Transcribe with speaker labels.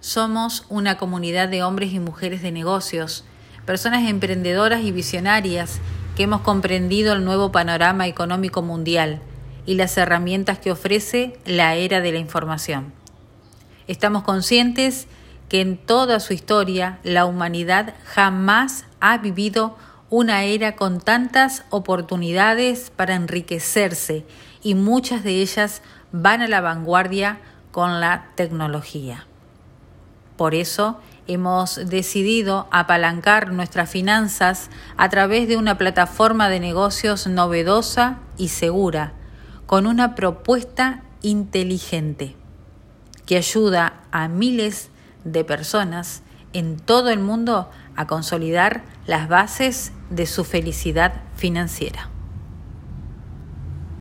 Speaker 1: Somos una comunidad de hombres y mujeres de negocios, personas emprendedoras y visionarias que hemos comprendido el nuevo panorama económico mundial y las herramientas que ofrece la era de la información. Estamos conscientes que en toda su historia la humanidad jamás ha vivido una era con tantas oportunidades para enriquecerse y muchas de ellas van a la vanguardia con la tecnología. Por eso hemos decidido apalancar nuestras finanzas a través de una plataforma de negocios novedosa y segura, con una propuesta inteligente que ayuda a miles de personas en todo el mundo a consolidar las bases de su felicidad financiera.